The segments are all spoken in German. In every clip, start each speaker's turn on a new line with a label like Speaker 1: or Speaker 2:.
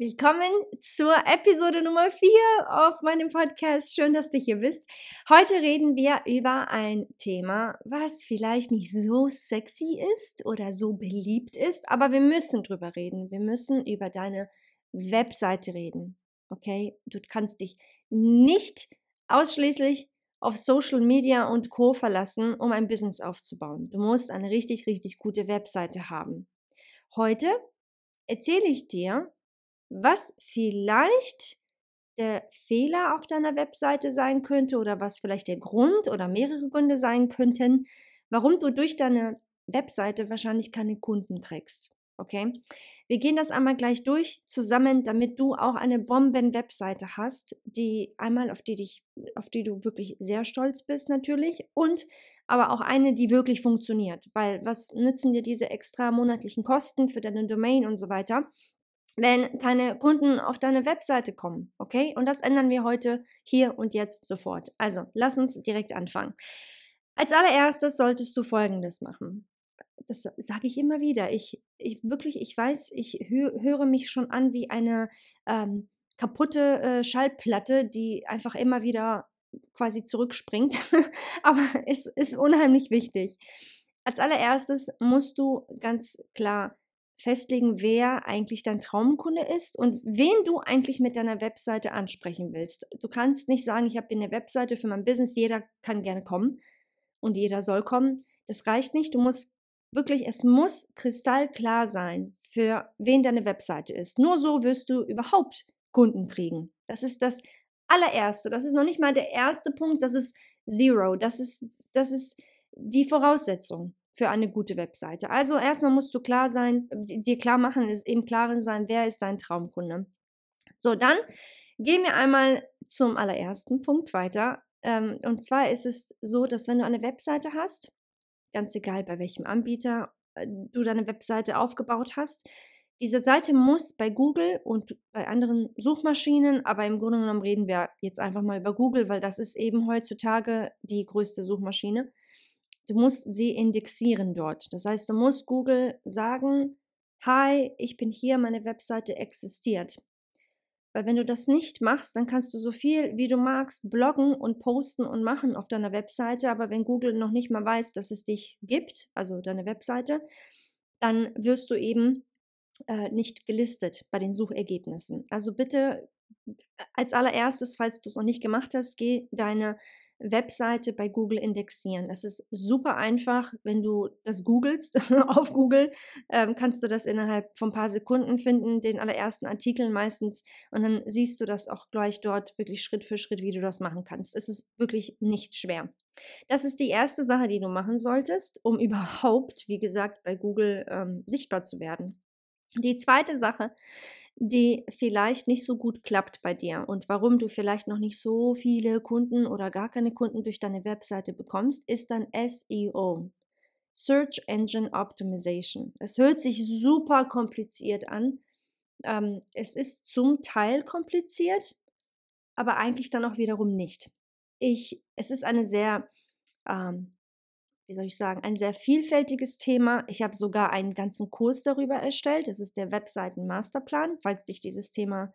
Speaker 1: Willkommen zur Episode Nummer 4 auf meinem Podcast. Schön, dass du hier bist. Heute reden wir über ein Thema, was vielleicht nicht so sexy ist oder so beliebt ist, aber wir müssen drüber reden. Wir müssen über deine Webseite reden. Okay? Du kannst dich nicht ausschließlich auf Social Media und Co verlassen, um ein Business aufzubauen. Du musst eine richtig, richtig gute Webseite haben. Heute erzähle ich dir, was vielleicht der Fehler auf deiner Webseite sein könnte oder was vielleicht der Grund oder mehrere Gründe sein könnten, warum du durch deine Webseite wahrscheinlich keine Kunden kriegst. Okay? Wir gehen das einmal gleich durch zusammen, damit du auch eine Bomben-Webseite hast, die einmal auf die dich, auf die du wirklich sehr stolz bist natürlich und aber auch eine, die wirklich funktioniert. Weil was nützen dir diese extra monatlichen Kosten für deine Domain und so weiter? Wenn keine Kunden auf deine Webseite kommen. Okay? Und das ändern wir heute hier und jetzt sofort. Also, lass uns direkt anfangen. Als allererstes solltest du Folgendes machen. Das sage ich immer wieder. Ich, ich wirklich, ich weiß, ich hö höre mich schon an wie eine ähm, kaputte äh, Schallplatte, die einfach immer wieder quasi zurückspringt. Aber es ist unheimlich wichtig. Als allererstes musst du ganz klar festlegen, wer eigentlich dein Traumkunde ist und wen du eigentlich mit deiner Webseite ansprechen willst. Du kannst nicht sagen, ich habe eine Webseite für mein Business, jeder kann gerne kommen und jeder soll kommen. Das reicht nicht. Du musst wirklich, es muss kristallklar sein, für wen deine Webseite ist. Nur so wirst du überhaupt Kunden kriegen. Das ist das allererste. Das ist noch nicht mal der erste Punkt, das ist Zero. Das ist, das ist die Voraussetzung für eine gute Webseite. Also erstmal musst du klar sein, dir klar machen, ist eben klar sein, wer ist dein Traumkunde. So, dann gehen wir einmal zum allerersten Punkt weiter. Ähm, und zwar ist es so, dass wenn du eine Webseite hast, ganz egal bei welchem Anbieter äh, du deine Webseite aufgebaut hast, diese Seite muss bei Google und bei anderen Suchmaschinen, aber im Grunde genommen reden wir jetzt einfach mal über Google, weil das ist eben heutzutage die größte Suchmaschine. Du musst sie indexieren dort. Das heißt, du musst Google sagen, hi, ich bin hier, meine Webseite existiert. Weil wenn du das nicht machst, dann kannst du so viel, wie du magst, bloggen und posten und machen auf deiner Webseite. Aber wenn Google noch nicht mal weiß, dass es dich gibt, also deine Webseite, dann wirst du eben äh, nicht gelistet bei den Suchergebnissen. Also bitte als allererstes, falls du es noch nicht gemacht hast, geh deine Webseite bei Google indexieren. Das ist super einfach. Wenn du das googelst auf Google, ähm, kannst du das innerhalb von ein paar Sekunden finden, den allerersten Artikel meistens. Und dann siehst du das auch gleich dort wirklich Schritt für Schritt, wie du das machen kannst. Es ist wirklich nicht schwer. Das ist die erste Sache, die du machen solltest, um überhaupt, wie gesagt, bei Google ähm, sichtbar zu werden. Die zweite Sache die vielleicht nicht so gut klappt bei dir und warum du vielleicht noch nicht so viele Kunden oder gar keine Kunden durch deine Webseite bekommst, ist dann SEO. Search Engine Optimization. Es hört sich super kompliziert an. Ähm, es ist zum Teil kompliziert, aber eigentlich dann auch wiederum nicht. Ich, es ist eine sehr ähm, wie soll ich sagen, ein sehr vielfältiges Thema. Ich habe sogar einen ganzen Kurs darüber erstellt. Das ist der Webseiten Masterplan. Falls dich dieses Thema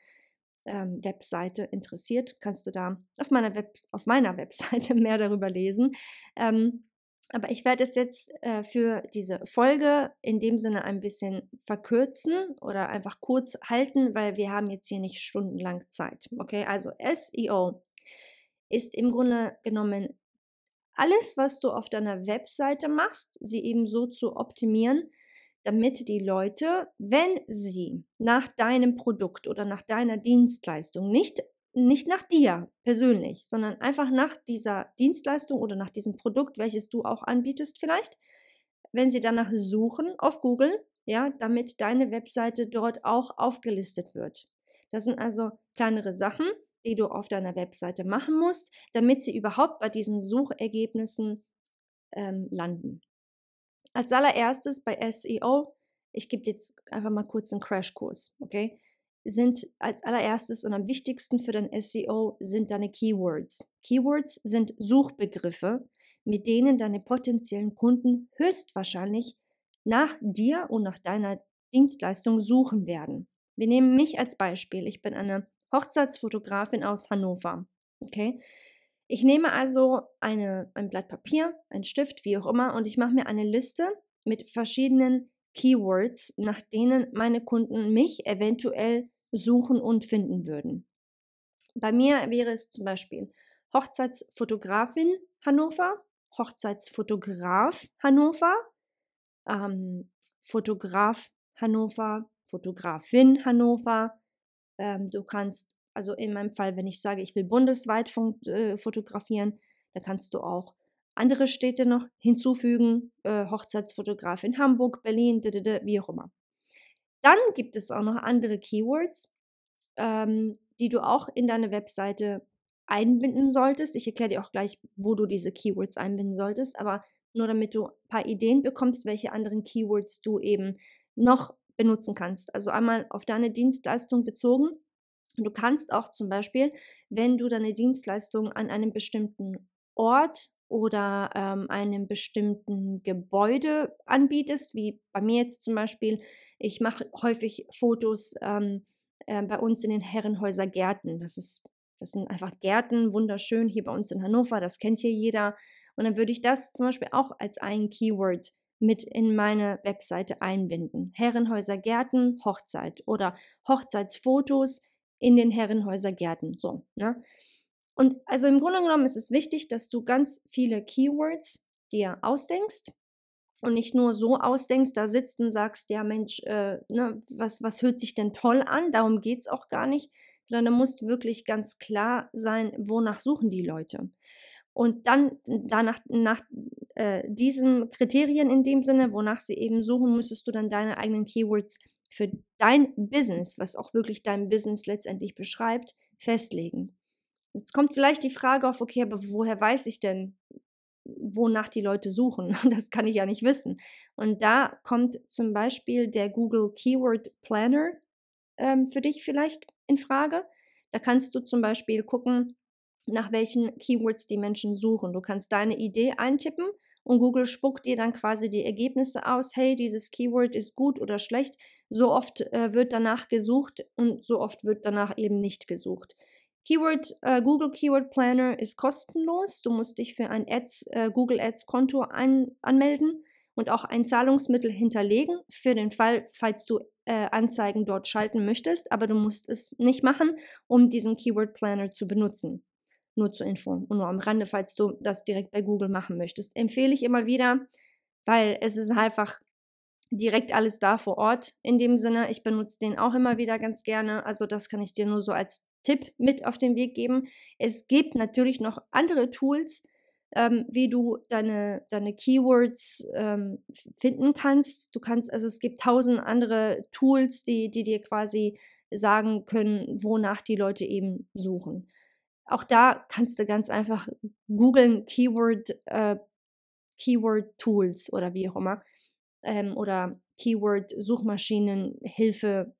Speaker 1: ähm, Webseite interessiert, kannst du da auf meiner, Web auf meiner Webseite mehr darüber lesen. Ähm, Aber ich werde es jetzt äh, für diese Folge in dem Sinne ein bisschen verkürzen oder einfach kurz halten, weil wir haben jetzt hier nicht stundenlang Zeit. Okay, also SEO ist im Grunde genommen alles, was du auf deiner Webseite machst, sie eben so zu optimieren, damit die Leute, wenn sie nach deinem Produkt oder nach deiner Dienstleistung nicht nicht nach dir persönlich, sondern einfach nach dieser Dienstleistung oder nach diesem Produkt, welches du auch anbietest vielleicht, wenn sie danach suchen auf Google, ja, damit deine Webseite dort auch aufgelistet wird. Das sind also kleinere Sachen, die du auf deiner Webseite machen musst, damit sie überhaupt bei diesen Suchergebnissen ähm, landen. Als allererstes bei SEO, ich gebe jetzt einfach mal kurz einen Crashkurs, okay? sind als allererstes und am wichtigsten für dein SEO sind deine Keywords. Keywords sind Suchbegriffe, mit denen deine potenziellen Kunden höchstwahrscheinlich nach dir und nach deiner Dienstleistung suchen werden. Wir nehmen mich als Beispiel. Ich bin eine Hochzeitsfotografin aus Hannover. Okay? Ich nehme also eine, ein Blatt Papier, einen Stift, wie auch immer, und ich mache mir eine Liste mit verschiedenen Keywords, nach denen meine Kunden mich eventuell suchen und finden würden. Bei mir wäre es zum Beispiel Hochzeitsfotografin Hannover, Hochzeitsfotograf Hannover, ähm, Fotograf Hannover, Fotografin Hannover. Ähm, du kannst, also in meinem Fall, wenn ich sage, ich will bundesweit äh, fotografieren, dann kannst du auch andere Städte noch hinzufügen, äh, Hochzeitsfotograf in Hamburg, Berlin, wie auch immer. Dann gibt es auch noch andere Keywords, ähm, die du auch in deine Webseite einbinden solltest. Ich erkläre dir auch gleich, wo du diese Keywords einbinden solltest, aber nur damit du ein paar Ideen bekommst, welche anderen Keywords du eben noch benutzen kannst. Also einmal auf deine Dienstleistung bezogen. Du kannst auch zum Beispiel, wenn du deine Dienstleistung an einem bestimmten Ort oder ähm, einem bestimmten Gebäude anbietest, wie bei mir jetzt zum Beispiel. Ich mache häufig Fotos ähm, äh, bei uns in den Herrenhäuser Gärten. Das, ist, das sind einfach Gärten, wunderschön hier bei uns in Hannover, das kennt hier jeder. Und dann würde ich das zum Beispiel auch als ein Keyword mit in meine Webseite einbinden. Herrenhäuser Gärten, Hochzeit oder Hochzeitsfotos in den Herrenhäuser Gärten. So, ne? Und also im Grunde genommen ist es wichtig, dass du ganz viele Keywords dir ausdenkst und nicht nur so ausdenkst, da sitzt und sagst, ja Mensch, äh, ne, was, was hört sich denn toll an? Darum geht es auch gar nicht, sondern da musst wirklich ganz klar sein, wonach suchen die Leute. Und dann danach, nach äh, diesen Kriterien in dem Sinne, wonach sie eben suchen, müsstest du dann deine eigenen Keywords für dein Business, was auch wirklich dein Business letztendlich beschreibt, festlegen. Jetzt kommt vielleicht die Frage auf, okay, aber woher weiß ich denn, wonach die Leute suchen? Das kann ich ja nicht wissen. Und da kommt zum Beispiel der Google Keyword Planner ähm, für dich vielleicht in Frage. Da kannst du zum Beispiel gucken, nach welchen Keywords die Menschen suchen. Du kannst deine Idee eintippen und Google spuckt dir dann quasi die Ergebnisse aus. Hey, dieses Keyword ist gut oder schlecht. So oft äh, wird danach gesucht und so oft wird danach eben nicht gesucht. Keyword, äh, Google Keyword Planner ist kostenlos. Du musst dich für ein Ads, äh, Google Ads Konto ein, anmelden und auch ein Zahlungsmittel hinterlegen für den Fall, falls du äh, Anzeigen dort schalten möchtest. Aber du musst es nicht machen, um diesen Keyword Planner zu benutzen. Nur zur Info und nur am Rande, falls du das direkt bei Google machen möchtest. Empfehle ich immer wieder, weil es ist einfach direkt alles da vor Ort. In dem Sinne, ich benutze den auch immer wieder ganz gerne. Also das kann ich dir nur so als Tipp mit auf den Weg geben. Es gibt natürlich noch andere Tools, ähm, wie du deine, deine Keywords ähm, finden kannst. Du kannst, also es gibt tausend andere Tools, die, die dir quasi sagen können, wonach die Leute eben suchen. Auch da kannst du ganz einfach googeln Keyword, äh, Keyword Tools oder wie auch immer. Ähm, oder Keyword Suchmaschinenhilfe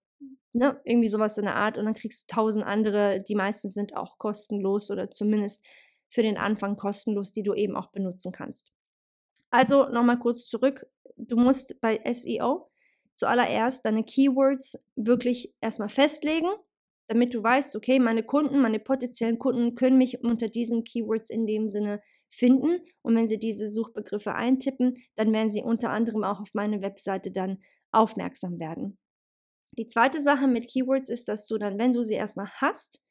Speaker 1: ne, irgendwie sowas in der Art und dann kriegst du tausend andere, die meisten sind auch kostenlos oder zumindest für den Anfang kostenlos, die du eben auch benutzen kannst. Also nochmal kurz zurück, du musst bei SEO zuallererst deine Keywords wirklich erstmal festlegen, damit du weißt, okay, meine Kunden, meine potenziellen Kunden können mich unter diesen Keywords in dem Sinne finden. Und wenn Sie diese Suchbegriffe eintippen, dann werden Sie unter anderem auch auf meine Webseite dann aufmerksam werden. Die zweite Sache mit Keywords ist, dass du dann, wenn du sie erstmal hast,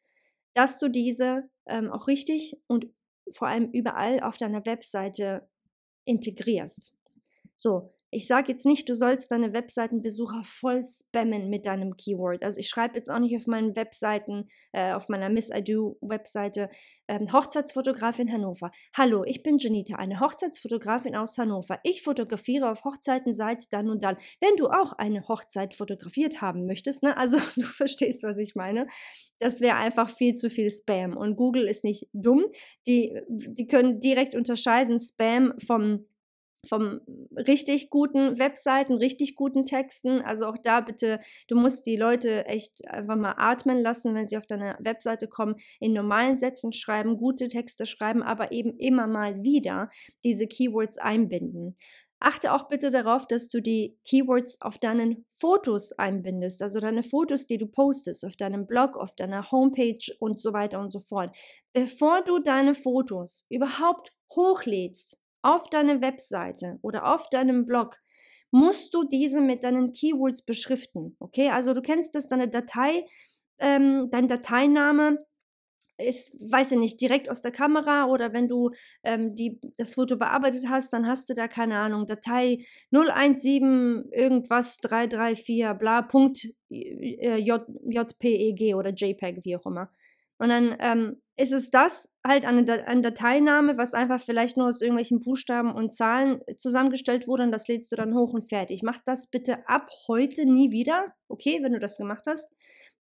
Speaker 1: dass du diese ähm, auch richtig und vor allem überall auf deiner Webseite integrierst. So, ich sage jetzt nicht, du sollst deine Webseitenbesucher voll spammen mit deinem Keyword. Also ich schreibe jetzt auch nicht auf meinen Webseiten, äh, auf meiner Miss I Do Webseite, ähm, Hochzeitsfotografin Hannover. Hallo, ich bin Janita, eine Hochzeitsfotografin aus Hannover. Ich fotografiere auf Hochzeiten seit dann und dann. Wenn du auch eine Hochzeit fotografiert haben möchtest, ne, also du verstehst, was ich meine, das wäre einfach viel zu viel Spam. Und Google ist nicht dumm. Die, die können direkt unterscheiden Spam vom vom richtig guten Webseiten, richtig guten Texten. Also auch da bitte, du musst die Leute echt einfach mal atmen lassen, wenn sie auf deine Webseite kommen, in normalen Sätzen schreiben, gute Texte schreiben, aber eben immer mal wieder diese Keywords einbinden. Achte auch bitte darauf, dass du die Keywords auf deinen Fotos einbindest, also deine Fotos, die du postest, auf deinem Blog, auf deiner Homepage und so weiter und so fort. Bevor du deine Fotos überhaupt hochlädst, auf deine Webseite oder auf deinem Blog musst du diese mit deinen Keywords beschriften. Okay, also du kennst das, deine Datei, ähm, dein Dateiname ist, weiß ich nicht, direkt aus der Kamera oder wenn du ähm, die, das Foto bearbeitet hast, dann hast du da, keine Ahnung, Datei 017 irgendwas 334 bla Punkt äh, JPEG oder JPEG, wie auch immer. Und dann ähm, ist es das halt an der Dateiname, was einfach vielleicht nur aus irgendwelchen Buchstaben und Zahlen zusammengestellt wurde und das lädst du dann hoch und fertig. Mach das bitte ab heute nie wieder, okay, wenn du das gemacht hast.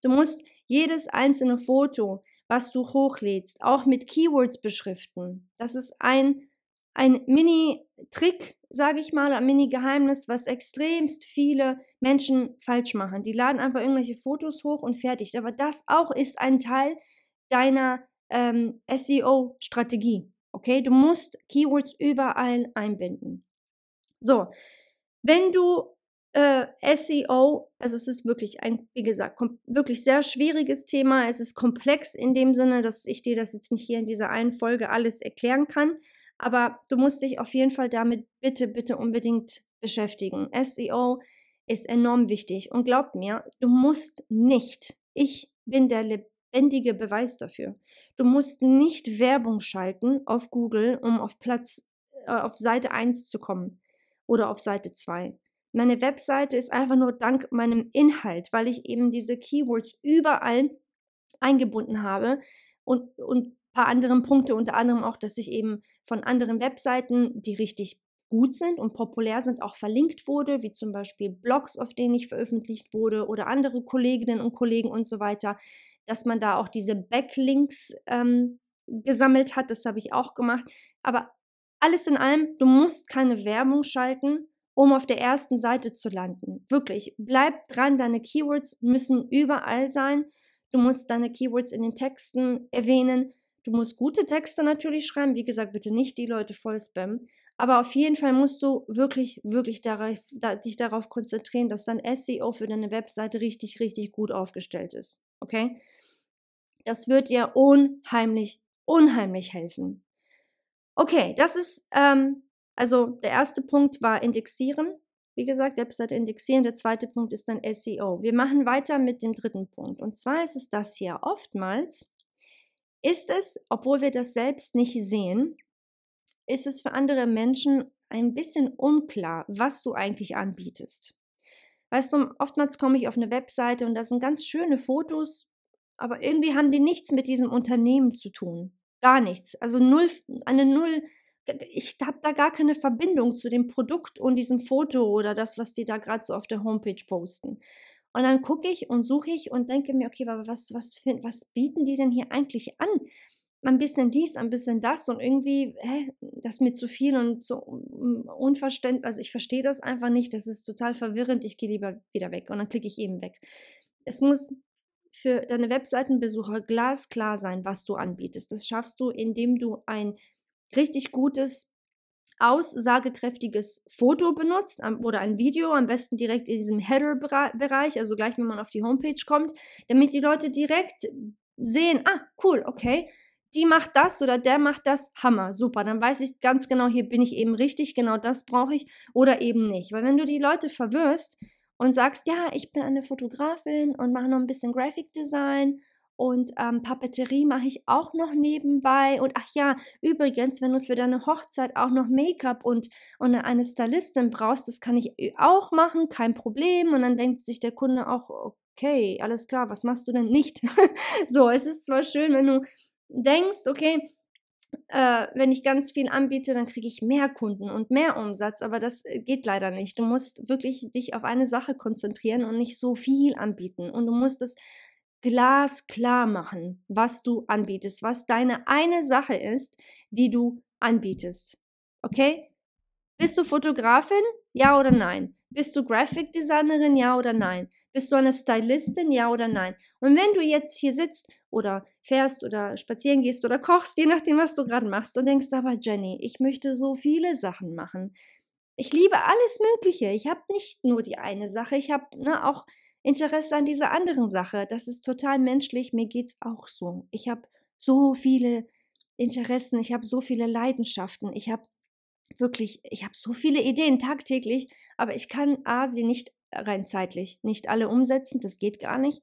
Speaker 1: Du musst jedes einzelne Foto, was du hochlädst, auch mit Keywords beschriften. Das ist ein, ein Mini-Trick, sage ich mal, ein Mini-Geheimnis, was extremst viele Menschen falsch machen. Die laden einfach irgendwelche Fotos hoch und fertig. Aber das auch ist ein Teil deiner ähm, SEO-Strategie. Okay, du musst Keywords überall einbinden. So, wenn du äh, SEO, also es ist wirklich ein, wie gesagt, wirklich sehr schwieriges Thema. Es ist komplex in dem Sinne, dass ich dir das jetzt nicht hier in dieser einen Folge alles erklären kann. Aber du musst dich auf jeden Fall damit bitte, bitte unbedingt beschäftigen. SEO ist enorm wichtig. Und glaub mir, du musst nicht, ich bin der lebendige Beweis dafür. Du musst nicht Werbung schalten auf Google, um auf Platz, äh, auf Seite 1 zu kommen oder auf Seite 2. Meine Webseite ist einfach nur dank meinem Inhalt, weil ich eben diese Keywords überall eingebunden habe und, und paar andere Punkte, unter anderem auch, dass ich eben von anderen Webseiten, die richtig gut sind und populär sind, auch verlinkt wurde, wie zum Beispiel Blogs, auf denen ich veröffentlicht wurde oder andere Kolleginnen und Kollegen und so weiter dass man da auch diese Backlinks ähm, gesammelt hat. Das habe ich auch gemacht. Aber alles in allem, du musst keine Werbung schalten, um auf der ersten Seite zu landen. Wirklich, bleib dran, deine Keywords müssen überall sein. Du musst deine Keywords in den Texten erwähnen. Du musst gute Texte natürlich schreiben. Wie gesagt, bitte nicht die Leute voll spammen. Aber auf jeden Fall musst du wirklich, wirklich darauf, da, dich darauf konzentrieren, dass dein SEO für deine Webseite richtig, richtig gut aufgestellt ist. Okay? Das wird dir unheimlich, unheimlich helfen. Okay, das ist, ähm, also der erste Punkt war Indexieren. Wie gesagt, Webseite indexieren. Der zweite Punkt ist dann SEO. Wir machen weiter mit dem dritten Punkt. Und zwar ist es das hier. Oftmals ist es, obwohl wir das selbst nicht sehen, ist es für andere Menschen ein bisschen unklar, was du eigentlich anbietest. Weißt du, oftmals komme ich auf eine Webseite und da sind ganz schöne Fotos, aber irgendwie haben die nichts mit diesem Unternehmen zu tun. Gar nichts. Also null, eine Null. Ich habe da gar keine Verbindung zu dem Produkt und diesem Foto oder das, was die da gerade so auf der Homepage posten. Und dann gucke ich und suche ich und denke mir, okay, aber was, was, was bieten die denn hier eigentlich an? Ein bisschen dies, ein bisschen das und irgendwie, hä, das ist mir zu viel und so unverständlich. Also ich verstehe das einfach nicht. Das ist total verwirrend. Ich gehe lieber wieder weg und dann klicke ich eben weg. Es muss für deine Webseitenbesucher glasklar sein, was du anbietest. Das schaffst du, indem du ein richtig gutes, aussagekräftiges Foto benutzt oder ein Video, am besten direkt in diesem Header-Bereich, also gleich, wenn man auf die Homepage kommt, damit die Leute direkt sehen, ah, cool, okay, die macht das oder der macht das, Hammer, super. Dann weiß ich ganz genau, hier bin ich eben richtig, genau das brauche ich oder eben nicht. Weil wenn du die Leute verwirrst und sagst, ja, ich bin eine Fotografin und mache noch ein bisschen Graphic Design und ähm, Papeterie mache ich auch noch nebenbei. Und ach ja, übrigens, wenn du für deine Hochzeit auch noch Make-up und, und eine Stylistin brauchst, das kann ich äh, auch machen, kein Problem. Und dann denkt sich der Kunde auch, okay, alles klar, was machst du denn nicht? so, es ist zwar schön, wenn du denkst, okay, äh, wenn ich ganz viel anbiete, dann kriege ich mehr Kunden und mehr Umsatz, aber das äh, geht leider nicht. Du musst wirklich dich auf eine Sache konzentrieren und nicht so viel anbieten. Und du musst es glasklar machen, was du anbietest, was deine eine Sache ist, die du anbietest. Okay? Bist du Fotografin? Ja oder nein? Bist du Graphic Designerin? Ja oder nein? Bist du eine Stylistin? Ja oder nein? Und wenn du jetzt hier sitzt oder fährst oder spazieren gehst oder kochst, je nachdem, was du gerade machst und denkst, aber Jenny, ich möchte so viele Sachen machen. Ich liebe alles Mögliche. Ich habe nicht nur die eine Sache, ich habe ne, auch Interesse an dieser anderen Sache. Das ist total menschlich. Mir geht es auch so. Ich habe so viele Interessen, ich habe so viele Leidenschaften, ich habe wirklich, ich habe so viele Ideen tagtäglich, aber ich kann A, sie nicht rein zeitlich, nicht alle umsetzen, das geht gar nicht.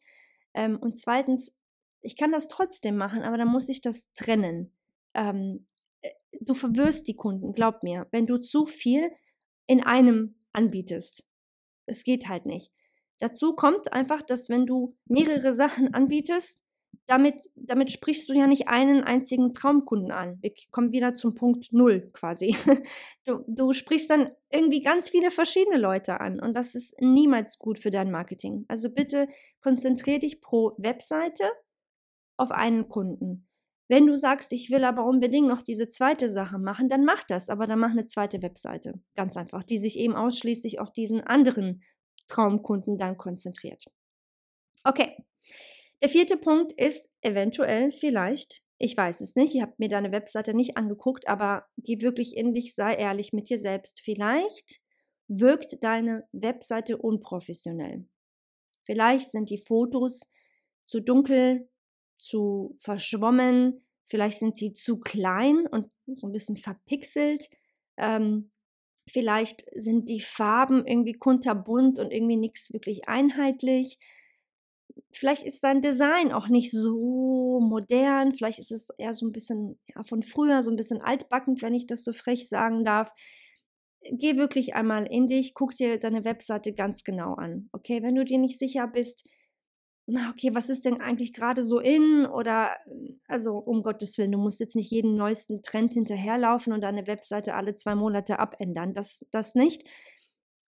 Speaker 1: Ähm, und zweitens, ich kann das trotzdem machen, aber dann muss ich das trennen. Ähm, äh, du verwirrst die Kunden, glaub mir, wenn du zu viel in einem anbietest. Es geht halt nicht. Dazu kommt einfach, dass wenn du mehrere Sachen anbietest, damit, damit sprichst du ja nicht einen einzigen Traumkunden an. Wir kommen wieder zum Punkt Null quasi. Du, du sprichst dann irgendwie ganz viele verschiedene Leute an und das ist niemals gut für dein Marketing. Also bitte konzentriere dich pro Webseite auf einen Kunden. Wenn du sagst, ich will aber unbedingt noch diese zweite Sache machen, dann mach das, aber dann mach eine zweite Webseite. Ganz einfach, die sich eben ausschließlich auf diesen anderen Traumkunden dann konzentriert. Okay. Der vierte Punkt ist eventuell vielleicht, ich weiß es nicht, ich habe mir deine Webseite nicht angeguckt, aber geh wirklich in dich, sei ehrlich mit dir selbst. Vielleicht wirkt deine Webseite unprofessionell. Vielleicht sind die Fotos zu dunkel, zu verschwommen, vielleicht sind sie zu klein und so ein bisschen verpixelt. Ähm, Vielleicht sind die Farben irgendwie kunterbunt und irgendwie nichts wirklich einheitlich. Vielleicht ist dein Design auch nicht so modern. Vielleicht ist es eher so ein bisschen ja, von früher, so ein bisschen altbackend, wenn ich das so frech sagen darf. Geh wirklich einmal in dich, guck dir deine Webseite ganz genau an. Okay, wenn du dir nicht sicher bist, na, okay, was ist denn eigentlich gerade so in? Oder, also um Gottes Willen, du musst jetzt nicht jeden neuesten Trend hinterherlaufen und deine Webseite alle zwei Monate abändern. Das, das nicht.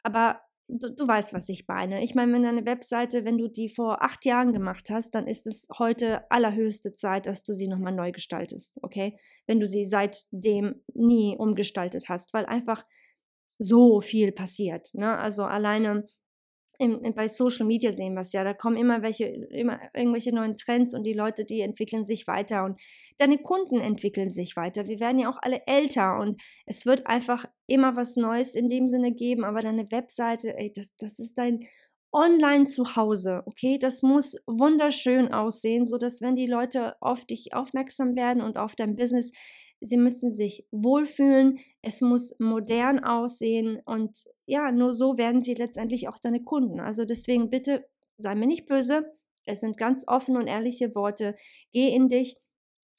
Speaker 1: Aber du, du weißt, was ich meine. Ich meine, wenn deine Webseite, wenn du die vor acht Jahren gemacht hast, dann ist es heute allerhöchste Zeit, dass du sie nochmal neu gestaltest. Okay? Wenn du sie seitdem nie umgestaltet hast, weil einfach so viel passiert. Ne? Also alleine im, bei Social Media sehen wir es ja, da kommen immer welche, immer irgendwelche neuen Trends und die Leute, die entwickeln sich weiter und deine Kunden entwickeln sich weiter. Wir werden ja auch alle älter und es wird einfach immer was Neues in dem Sinne geben, aber deine Webseite, ey, das, das ist dein Online-Zuhause, okay? Das muss wunderschön aussehen, sodass wenn die Leute auf dich aufmerksam werden und auf dein Business, sie müssen sich wohlfühlen, es muss modern aussehen und ja, nur so werden sie letztendlich auch deine Kunden. Also deswegen bitte sei mir nicht böse, es sind ganz offene und ehrliche Worte. Geh in dich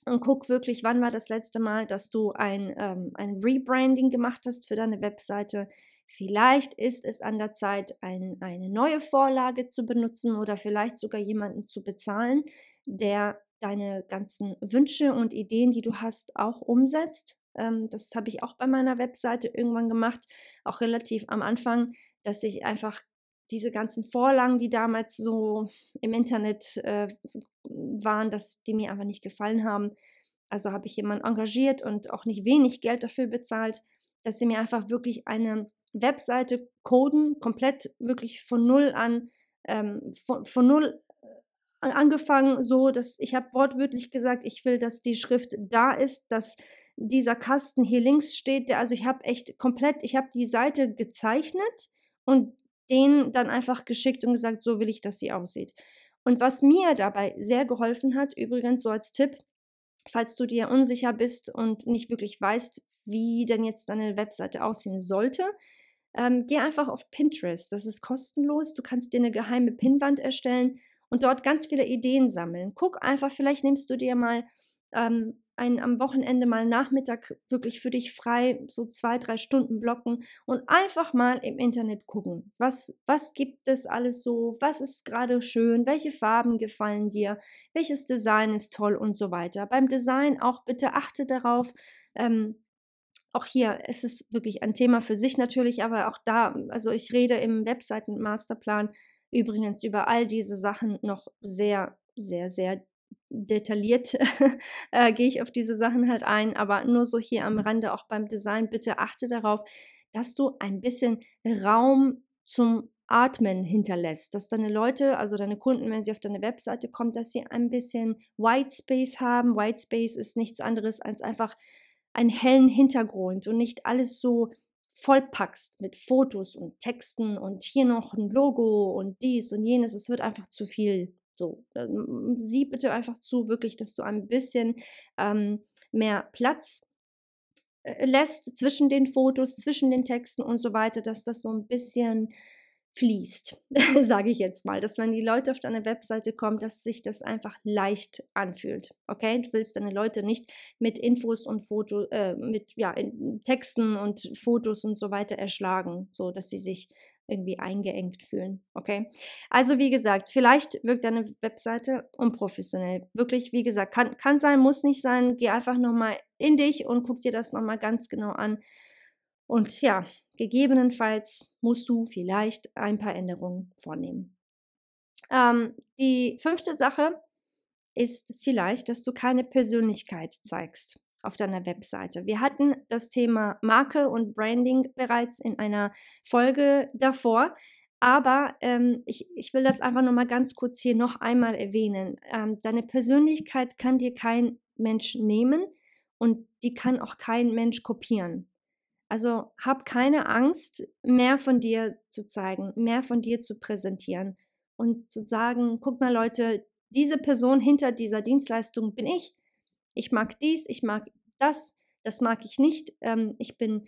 Speaker 1: und guck wirklich, wann war das letzte Mal, dass du ein, ähm, ein Rebranding gemacht hast für deine Webseite. Vielleicht ist es an der Zeit, ein, eine neue Vorlage zu benutzen oder vielleicht sogar jemanden zu bezahlen, der deine ganzen Wünsche und Ideen, die du hast, auch umsetzt. Ähm, das habe ich auch bei meiner Webseite irgendwann gemacht, auch relativ am Anfang, dass ich einfach diese ganzen Vorlagen, die damals so im Internet äh, waren, dass die mir einfach nicht gefallen haben. Also habe ich jemanden engagiert und auch nicht wenig Geld dafür bezahlt, dass sie mir einfach wirklich eine Webseite coden, komplett wirklich von null an, ähm, von, von null angefangen so, dass ich habe wortwörtlich gesagt, ich will, dass die Schrift da ist, dass dieser Kasten hier links steht. Also ich habe echt komplett, ich habe die Seite gezeichnet und den dann einfach geschickt und gesagt, so will ich, dass sie aussieht. Und was mir dabei sehr geholfen hat, übrigens so als Tipp, falls du dir unsicher bist und nicht wirklich weißt, wie denn jetzt deine Webseite aussehen sollte, ähm, geh einfach auf Pinterest. Das ist kostenlos. Du kannst dir eine geheime Pinnwand erstellen und dort ganz viele Ideen sammeln. Guck einfach, vielleicht nimmst du dir mal ähm, ein, am Wochenende mal Nachmittag wirklich für dich frei, so zwei, drei Stunden blocken und einfach mal im Internet gucken. Was, was gibt es alles so? Was ist gerade schön? Welche Farben gefallen dir? Welches Design ist toll und so weiter. Beim Design auch bitte achte darauf, ähm, auch hier ist es wirklich ein Thema für sich natürlich, aber auch da, also ich rede im Webseiten-Masterplan übrigens über all diese Sachen noch sehr, sehr, sehr detailliert äh, gehe ich auf diese Sachen halt ein, aber nur so hier am Rande, auch beim Design, bitte achte darauf, dass du ein bisschen Raum zum Atmen hinterlässt, dass deine Leute, also deine Kunden, wenn sie auf deine Webseite kommen, dass sie ein bisschen White Space haben. White Space ist nichts anderes als einfach einen hellen Hintergrund und nicht alles so vollpackst mit Fotos und Texten und hier noch ein Logo und dies und jenes. Es wird einfach zu viel. So, ähm, sieh bitte einfach zu, wirklich, dass du ein bisschen ähm, mehr Platz äh, lässt zwischen den Fotos, zwischen den Texten und so weiter, dass das so ein bisschen fließt, sage ich jetzt mal, dass wenn die Leute auf deine Webseite kommen, dass sich das einfach leicht anfühlt. Okay, du willst deine Leute nicht mit Infos und Fotos, äh, mit ja, Texten und Fotos und so weiter erschlagen, so dass sie sich irgendwie eingeengt fühlen. Okay, also wie gesagt, vielleicht wirkt deine Webseite unprofessionell. Wirklich, wie gesagt, kann, kann sein, muss nicht sein. Geh einfach nochmal in dich und guck dir das nochmal ganz genau an. Und ja, Gegebenenfalls musst du vielleicht ein paar Änderungen vornehmen. Ähm, die fünfte Sache ist vielleicht, dass du keine Persönlichkeit zeigst auf deiner Webseite. Wir hatten das Thema Marke und Branding bereits in einer Folge davor. Aber ähm, ich, ich will das einfach noch mal ganz kurz hier noch einmal erwähnen. Ähm, deine Persönlichkeit kann dir kein Mensch nehmen und die kann auch kein Mensch kopieren. Also hab keine Angst, mehr von dir zu zeigen, mehr von dir zu präsentieren und zu sagen, guck mal Leute, diese Person hinter dieser Dienstleistung bin ich. Ich mag dies, ich mag das, das mag ich nicht. Ähm, ich bin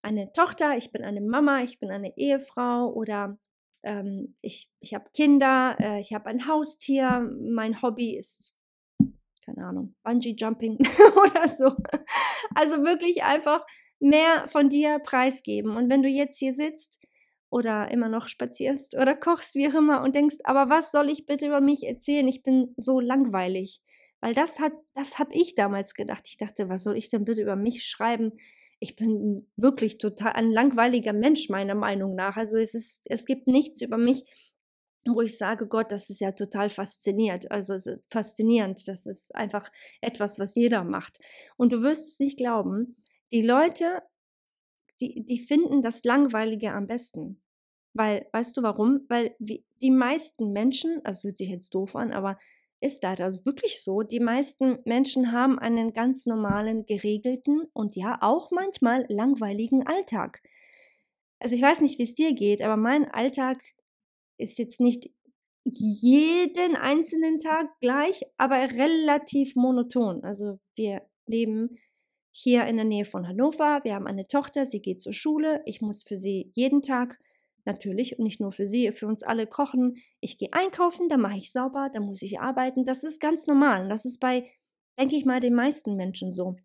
Speaker 1: eine Tochter, ich bin eine Mama, ich bin eine Ehefrau oder ähm, ich, ich habe Kinder, äh, ich habe ein Haustier, mein Hobby ist, keine Ahnung, Bungee Jumping oder so. Also wirklich einfach mehr von dir preisgeben. Und wenn du jetzt hier sitzt oder immer noch spazierst oder kochst, wie auch immer, und denkst, aber was soll ich bitte über mich erzählen? Ich bin so langweilig. Weil das hat, das habe ich damals gedacht. Ich dachte, was soll ich denn bitte über mich schreiben? Ich bin wirklich total ein langweiliger Mensch, meiner Meinung nach. Also es ist, es gibt nichts über mich, wo ich sage, Gott, das ist ja total fasziniert. Also faszinierend. Das ist einfach etwas, was jeder macht. Und du wirst es nicht glauben, die Leute, die, die finden das Langweilige am besten. Weil, weißt du warum? Weil die meisten Menschen, also hört sich jetzt doof an, aber ist leider also wirklich so, die meisten Menschen haben einen ganz normalen, geregelten und ja auch manchmal langweiligen Alltag. Also ich weiß nicht, wie es dir geht, aber mein Alltag ist jetzt nicht jeden einzelnen Tag gleich, aber relativ monoton. Also wir leben hier in der Nähe von Hannover. Wir haben eine Tochter, sie geht zur Schule. Ich muss für sie jeden Tag natürlich und nicht nur für sie, für uns alle kochen. Ich gehe einkaufen, dann mache ich sauber, dann muss ich arbeiten. Das ist ganz normal. Das ist bei, denke ich mal, den meisten Menschen so.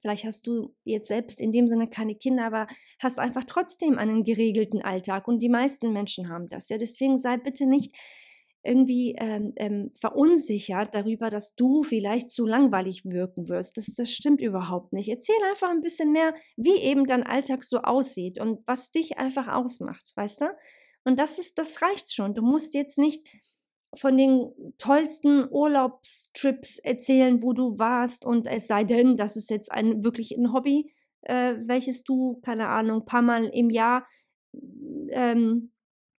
Speaker 1: Vielleicht hast du jetzt selbst in dem Sinne keine Kinder, aber hast einfach trotzdem einen geregelten Alltag und die meisten Menschen haben das. Ja, deswegen sei bitte nicht irgendwie ähm, ähm, verunsichert darüber, dass du vielleicht zu langweilig wirken wirst. Das, das stimmt überhaupt nicht. Erzähl einfach ein bisschen mehr, wie eben dein Alltag so aussieht und was dich einfach ausmacht, weißt du? Und das ist, das reicht schon. Du musst jetzt nicht von den tollsten Urlaubstrips erzählen, wo du warst und es sei denn, das ist jetzt ein wirklich ein Hobby, äh, welches du, keine Ahnung, paar Mal im Jahr ähm,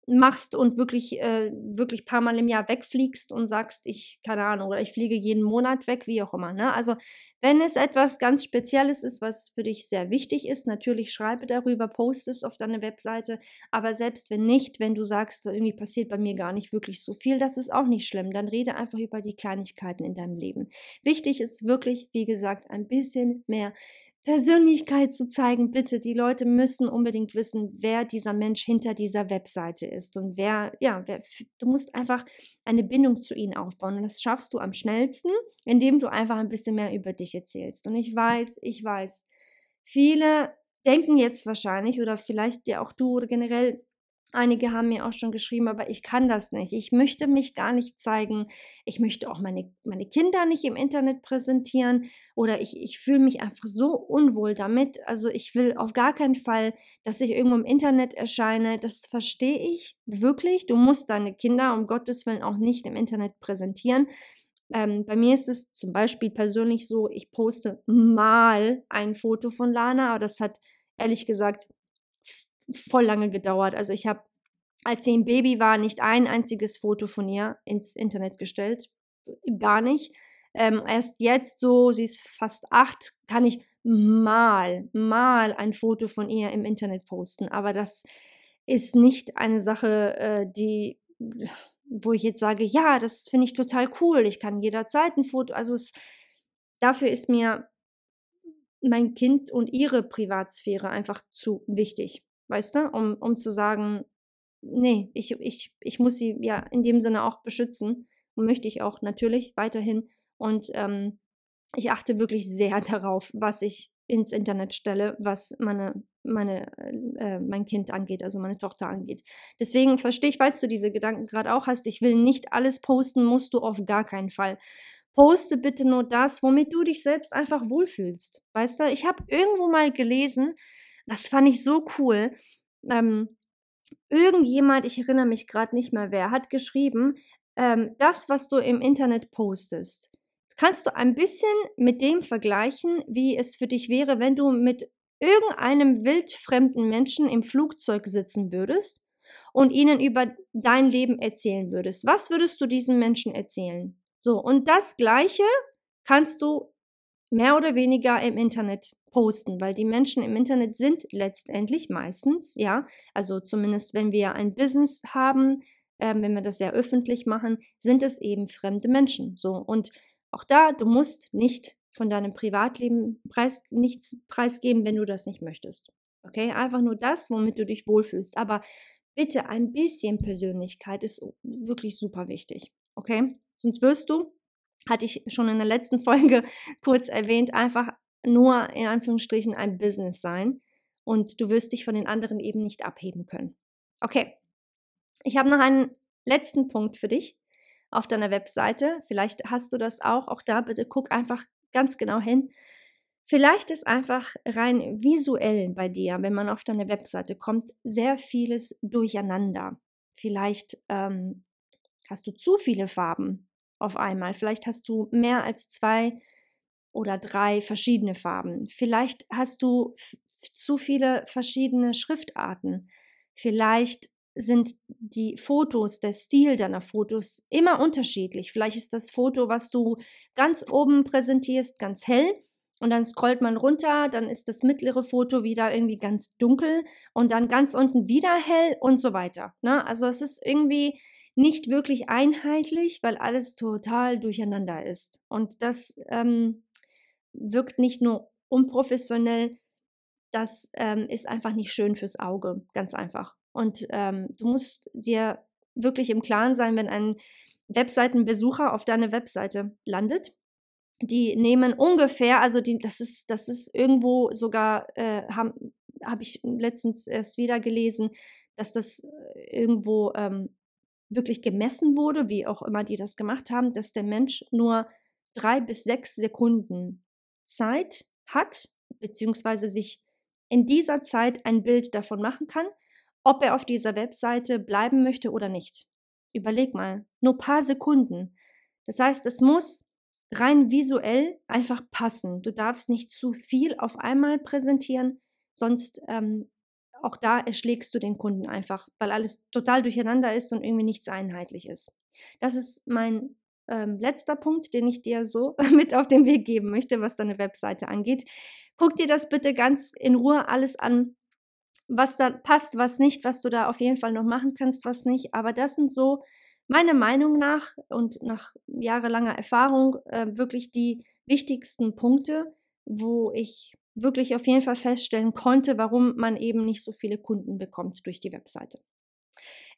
Speaker 1: machst und wirklich, äh, wirklich paar Mal im Jahr wegfliegst und sagst, ich, keine Ahnung, oder ich fliege jeden Monat weg, wie auch immer. Ne? Also wenn es etwas ganz Spezielles ist, was für dich sehr wichtig ist, natürlich schreibe darüber, poste es auf deine Webseite, aber selbst wenn nicht, wenn du sagst, irgendwie passiert bei mir gar nicht wirklich so viel, das ist auch nicht schlimm, dann rede einfach über die Kleinigkeiten in deinem Leben. Wichtig ist wirklich, wie gesagt, ein bisschen mehr Persönlichkeit zu zeigen, bitte. Die Leute müssen unbedingt wissen, wer dieser Mensch hinter dieser Webseite ist und wer, ja, wer, du musst einfach eine Bindung zu ihnen aufbauen. Und das schaffst du am schnellsten, indem du einfach ein bisschen mehr über dich erzählst. Und ich weiß, ich weiß, viele denken jetzt wahrscheinlich oder vielleicht ja auch du oder generell Einige haben mir auch schon geschrieben, aber ich kann das nicht. Ich möchte mich gar nicht zeigen. Ich möchte auch meine, meine Kinder nicht im Internet präsentieren oder ich, ich fühle mich einfach so unwohl damit. Also ich will auf gar keinen Fall, dass ich irgendwo im Internet erscheine. Das verstehe ich wirklich. Du musst deine Kinder um Gottes Willen auch nicht im Internet präsentieren. Ähm, bei mir ist es zum Beispiel persönlich so, ich poste mal ein Foto von Lana, aber das hat ehrlich gesagt voll lange gedauert. Also ich habe, als sie ein Baby war, nicht ein einziges Foto von ihr ins Internet gestellt. Gar nicht. Ähm, erst jetzt so, sie ist fast acht, kann ich mal, mal ein Foto von ihr im Internet posten. Aber das ist nicht eine Sache, äh, die, wo ich jetzt sage, ja, das finde ich total cool. Ich kann jederzeit ein Foto. Also es, dafür ist mir mein Kind und ihre Privatsphäre einfach zu wichtig weißt du, um, um zu sagen, nee, ich, ich, ich muss sie ja in dem Sinne auch beschützen und möchte ich auch natürlich weiterhin. Und ähm, ich achte wirklich sehr darauf, was ich ins Internet stelle, was meine, meine, äh, mein Kind angeht, also meine Tochter angeht. Deswegen verstehe ich, falls du diese Gedanken gerade auch hast, ich will nicht alles posten, musst du auf gar keinen Fall. Poste bitte nur das, womit du dich selbst einfach wohlfühlst. Weißt du, ich habe irgendwo mal gelesen, das fand ich so cool. Ähm, irgendjemand, ich erinnere mich gerade nicht mehr wer, hat geschrieben, ähm, das, was du im Internet postest, kannst du ein bisschen mit dem vergleichen, wie es für dich wäre, wenn du mit irgendeinem wildfremden Menschen im Flugzeug sitzen würdest und ihnen über dein Leben erzählen würdest. Was würdest du diesen Menschen erzählen? So, und das Gleiche kannst du mehr oder weniger im Internet posten, weil die Menschen im Internet sind letztendlich meistens, ja, also zumindest wenn wir ein Business haben, äh, wenn wir das sehr öffentlich machen, sind es eben fremde Menschen. So und auch da, du musst nicht von deinem Privatleben preis, nichts preisgeben, wenn du das nicht möchtest. Okay, einfach nur das, womit du dich wohlfühlst. Aber bitte ein bisschen Persönlichkeit ist wirklich super wichtig. Okay, sonst wirst du hatte ich schon in der letzten Folge kurz erwähnt, einfach nur in Anführungsstrichen ein Business sein und du wirst dich von den anderen eben nicht abheben können. Okay, ich habe noch einen letzten Punkt für dich auf deiner Webseite. Vielleicht hast du das auch. Auch da bitte guck einfach ganz genau hin. Vielleicht ist einfach rein visuell bei dir, wenn man auf deine Webseite kommt, sehr vieles durcheinander. Vielleicht ähm, hast du zu viele Farben auf einmal. Vielleicht hast du mehr als zwei oder drei verschiedene Farben. Vielleicht hast du zu viele verschiedene Schriftarten. Vielleicht sind die Fotos, der Stil deiner Fotos immer unterschiedlich. Vielleicht ist das Foto, was du ganz oben präsentierst, ganz hell und dann scrollt man runter, dann ist das mittlere Foto wieder irgendwie ganz dunkel und dann ganz unten wieder hell und so weiter. Ne? Also es ist irgendwie nicht wirklich einheitlich, weil alles total durcheinander ist. Und das ähm, wirkt nicht nur unprofessionell, das ähm, ist einfach nicht schön fürs Auge, ganz einfach. Und ähm, du musst dir wirklich im Klaren sein, wenn ein Webseitenbesucher auf deine Webseite landet. Die nehmen ungefähr, also die, das ist, das ist irgendwo sogar, äh, habe hab ich letztens erst wieder gelesen, dass das äh, irgendwo ähm, wirklich gemessen wurde, wie auch immer die das gemacht haben, dass der Mensch nur drei bis sechs Sekunden Zeit hat, beziehungsweise sich in dieser Zeit ein Bild davon machen kann, ob er auf dieser Webseite bleiben möchte oder nicht. Überleg mal, nur paar Sekunden. Das heißt, es muss rein visuell einfach passen. Du darfst nicht zu viel auf einmal präsentieren, sonst ähm, auch da erschlägst du den Kunden einfach, weil alles total durcheinander ist und irgendwie nichts einheitlich ist. Das ist mein ähm, letzter Punkt, den ich dir so mit auf den Weg geben möchte, was deine Webseite angeht. Guck dir das bitte ganz in Ruhe alles an, was da passt, was nicht, was du da auf jeden Fall noch machen kannst, was nicht. Aber das sind so meiner Meinung nach und nach jahrelanger Erfahrung äh, wirklich die wichtigsten Punkte, wo ich wirklich auf jeden Fall feststellen konnte, warum man eben nicht so viele Kunden bekommt durch die Webseite.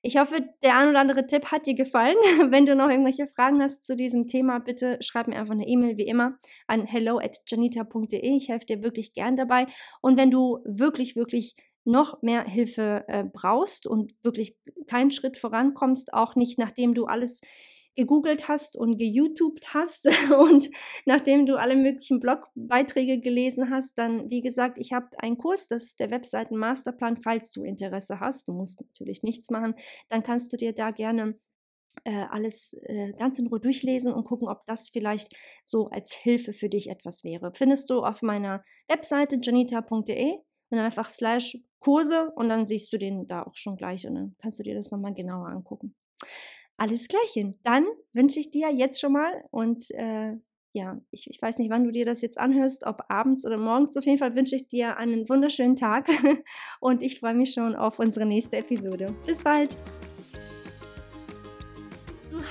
Speaker 1: Ich hoffe, der ein oder andere Tipp hat dir gefallen. Wenn du noch irgendwelche Fragen hast zu diesem Thema, bitte schreib mir einfach eine E-Mail wie immer an hello at janita.de. Ich helfe dir wirklich gern dabei. Und wenn du wirklich, wirklich noch mehr Hilfe äh, brauchst und wirklich keinen Schritt vorankommst, auch nicht nachdem du alles gegoogelt hast und geYouTubed hast und nachdem du alle möglichen Blogbeiträge gelesen hast, dann, wie gesagt, ich habe einen Kurs, das ist der Webseiten Masterplan, falls du Interesse hast. Du musst natürlich nichts machen, dann kannst du dir da gerne äh, alles äh, ganz in Ruhe durchlesen und gucken, ob das vielleicht so als Hilfe für dich etwas wäre. Findest du auf meiner Webseite janita.de und dann einfach slash Kurse und dann siehst du den da auch schon gleich und dann kannst du dir das nochmal genauer angucken. Alles Klärchen. Dann wünsche ich dir jetzt schon mal und äh, ja, ich, ich weiß nicht, wann du dir das jetzt anhörst, ob abends oder morgens. Auf jeden Fall wünsche ich dir einen wunderschönen Tag und ich freue mich schon auf unsere nächste Episode. Bis bald!